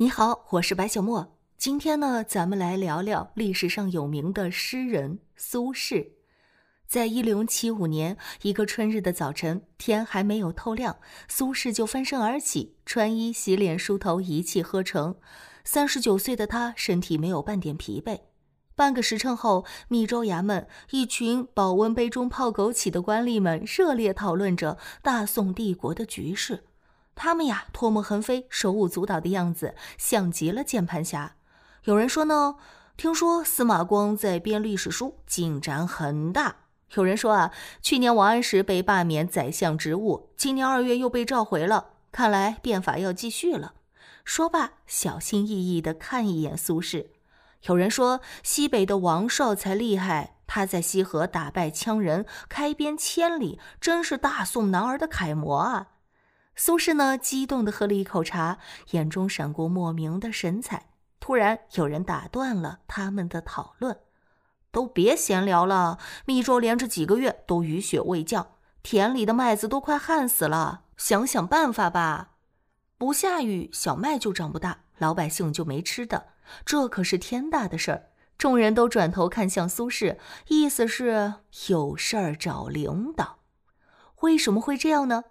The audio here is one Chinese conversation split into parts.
你好，我是白小莫。今天呢，咱们来聊聊历史上有名的诗人苏轼。在一零七五年一个春日的早晨，天还没有透亮，苏轼就翻身而起，穿衣、洗脸、梳头，一气呵成。三十九岁的他，身体没有半点疲惫。半个时辰后，密州衙门一群保温杯中泡枸杞的官吏们热烈讨论着大宋帝国的局势。他们呀，唾沫横飞，手舞足蹈的样子，像极了键盘侠。有人说呢，听说司马光在编历史书，进展很大。有人说啊，去年王安石被罢免宰相职务，今年二月又被召回了，看来变法要继续了。说罢，小心翼翼地看一眼苏轼。有人说，西北的王绍才厉害，他在西河打败羌人，开边千里，真是大宋男儿的楷模啊。苏轼呢，激动地喝了一口茶，眼中闪过莫名的神采。突然，有人打断了他们的讨论：“都别闲聊了，密州连着几个月都雨雪未降，田里的麦子都快旱死了，想想办法吧。不下雨，小麦就长不大，老百姓就没吃的，这可是天大的事儿。”众人都转头看向苏轼，意思是有事儿找领导。为什么会这样呢？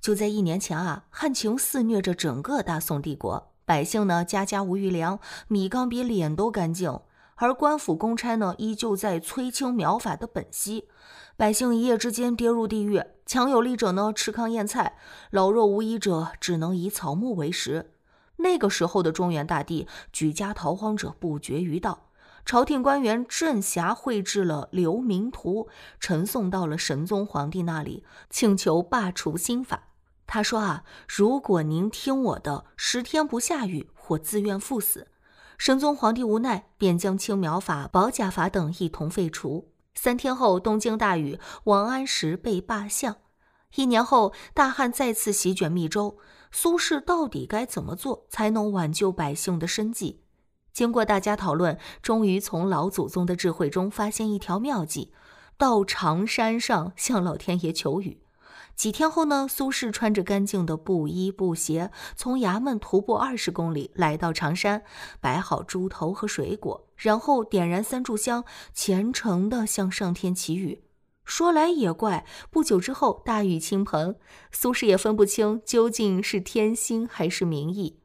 就在一年前啊，旱情肆虐着整个大宋帝国，百姓呢家家无余粮，米缸比脸都干净。而官府公差呢依旧在催清苗法的本息，百姓一夜之间跌入地狱。强有力者呢吃糠咽菜，老弱无依者只能以草木为食。那个时候的中原大地，举家逃荒者不绝于道。朝廷官员镇辖绘制了流民图，呈送到了神宗皇帝那里，请求罢除新法。他说啊，如果您听我的，十天不下雨，或自愿赴死。神宗皇帝无奈，便将青苗法、保甲法等一同废除。三天后，东京大雨，王安石被罢相。一年后，大旱再次席卷密州，苏轼到底该怎么做才能挽救百姓的生计？经过大家讨论，终于从老祖宗的智慧中发现一条妙计：到长山上向老天爷求雨。几天后呢，苏轼穿着干净的布衣布鞋，从衙门徒步二十公里来到常山，摆好猪头和水果，然后点燃三炷香，虔诚地向上天祈雨。说来也怪，不久之后大雨倾盆，苏轼也分不清究竟是天心还是民意。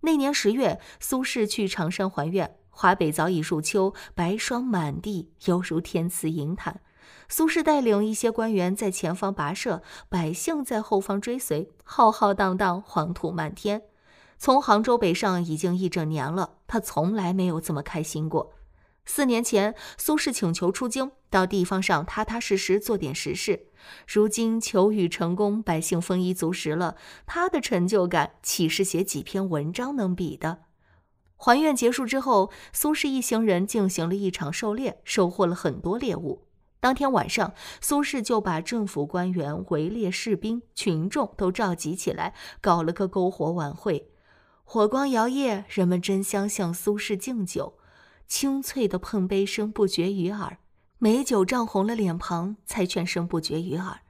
那年十月，苏轼去常山还愿，华北早已入秋，白霜满地，犹如天赐银毯。苏轼带领一些官员在前方跋涉，百姓在后方追随，浩浩荡荡，黄土漫天。从杭州北上已经一整年了，他从来没有这么开心过。四年前，苏轼请求出京，到地方上踏踏实实做点实事。如今求雨成功，百姓丰衣足食了，他的成就感岂是写几篇文章能比的？还愿结束之后，苏轼一行人进行了一场狩猎，收获了很多猎物。当天晚上，苏轼就把政府官员、围猎士兵、群众都召集起来，搞了个篝火晚会。火光摇曳，人们争相向苏轼敬酒，清脆的碰杯声不绝于耳，美酒涨红了脸庞，猜拳声不绝于耳。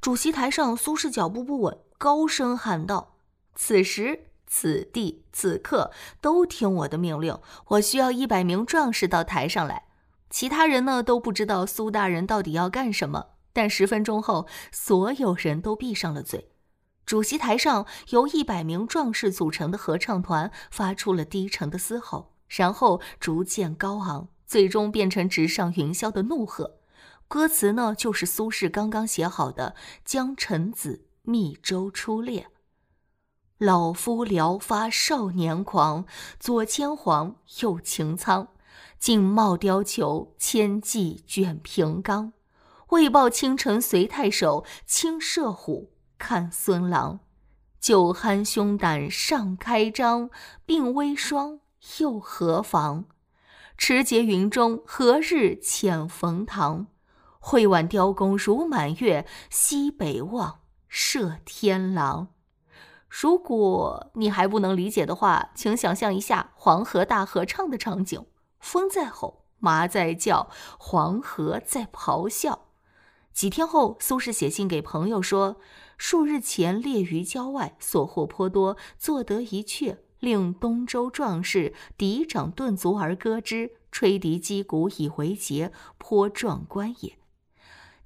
主席台上，苏轼脚步不稳，高声喊道：“此时此地此刻，都听我的命令！我需要一百名壮士到台上来。”其他人呢都不知道苏大人到底要干什么，但十分钟后，所有人都闭上了嘴。主席台上由一百名壮士组成的合唱团发出了低沉的嘶吼，然后逐渐高昂，最终变成直上云霄的怒喝。歌词呢就是苏轼刚刚写好的《江城子·密州出猎》：“老夫聊发少年狂，左牵黄，右擎苍。”锦帽貂裘，千骑卷平冈。为报倾城随太守，亲射虎，看孙郎。酒酣胸胆尚开张，鬓微霜，又何妨？持节云中，何日遣冯唐？会挽雕弓如满月，西北望，射天狼。如果你还不能理解的话，请想象一下黄河大合唱的场景。风在吼，马在叫，黄河在咆哮。几天后，苏轼写信给朋友说：“数日前猎于郊外，所获颇多，做得一阙，令东周壮士敌长顿足而歌之，吹笛击鼓以为节，颇壮观也。《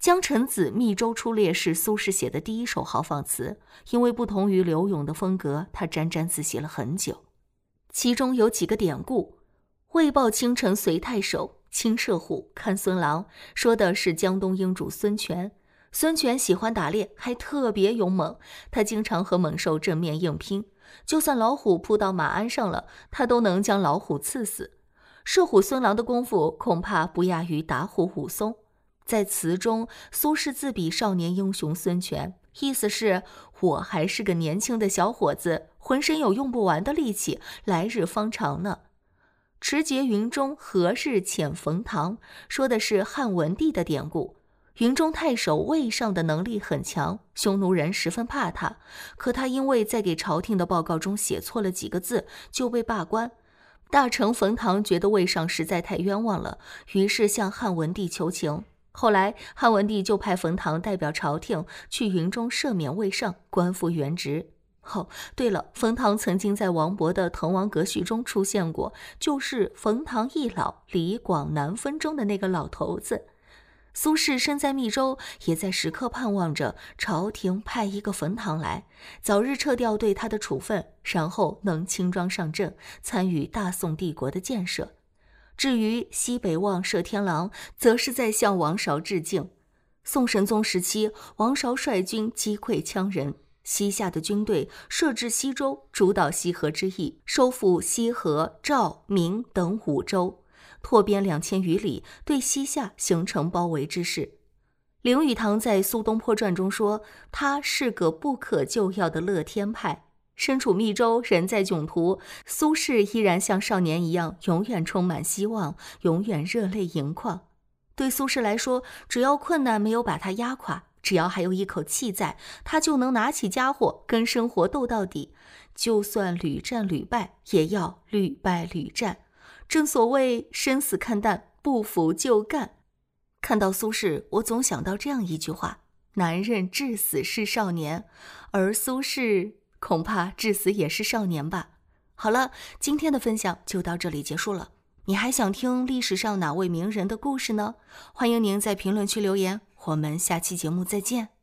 江城子·密州出猎》是苏轼写的第一首豪放词，因为不同于柳永的风格，他沾沾自喜了很久。其中有几个典故：“魏豹倾城随太守，青射虎看孙郎”，说的是江东英主孙权。孙权喜欢打猎，还特别勇猛，他经常和猛兽正面硬拼，就算老虎扑到马鞍上了，他都能将老虎刺死。射虎孙郎的功夫恐怕不亚于打虎武松。在词中，苏轼自比少年英雄孙权，意思是我还是个年轻的小伙子，浑身有用不完的力气，来日方长呢。持节云中何日遣冯唐，说的是汉文帝的典故。云中太守魏尚的能力很强，匈奴人十分怕他，可他因为在给朝廷的报告中写错了几个字，就被罢官。大臣冯唐觉得魏尚实在太冤枉了，于是向汉文帝求情。后来，汉文帝就派冯唐代表朝廷去云中赦免魏胜，官复原职。哦，对了，冯唐曾经在王勃的《滕王阁序》中出现过，就是冯唐易老，李广难分中的那个老头子。苏轼身在密州，也在时刻盼望着朝廷派一个冯唐来，早日撤掉对他的处分，然后能轻装上阵，参与大宋帝国的建设。至于西北望射天狼，则是在向王韶致敬。宋神宗时期，王韶率军击溃羌人，西夏的军队设置西周，主导西河之役，收复西河、赵、明等五州，拓边两千余里，对西夏形成包围之势。林语堂在《苏东坡传》中说：“他是个不可救药的乐天派。”身处密州，人在囧途，苏轼依然像少年一样，永远充满希望，永远热泪盈眶。对苏轼来说，只要困难没有把他压垮，只要还有一口气在，他就能拿起家伙跟生活斗到底。就算屡战屡败，也要屡败屡战。正所谓生死看淡，不服就干。看到苏轼，我总想到这样一句话：男人至死是少年，而苏轼。恐怕至死也是少年吧。好了，今天的分享就到这里结束了。你还想听历史上哪位名人的故事呢？欢迎您在评论区留言。我们下期节目再见。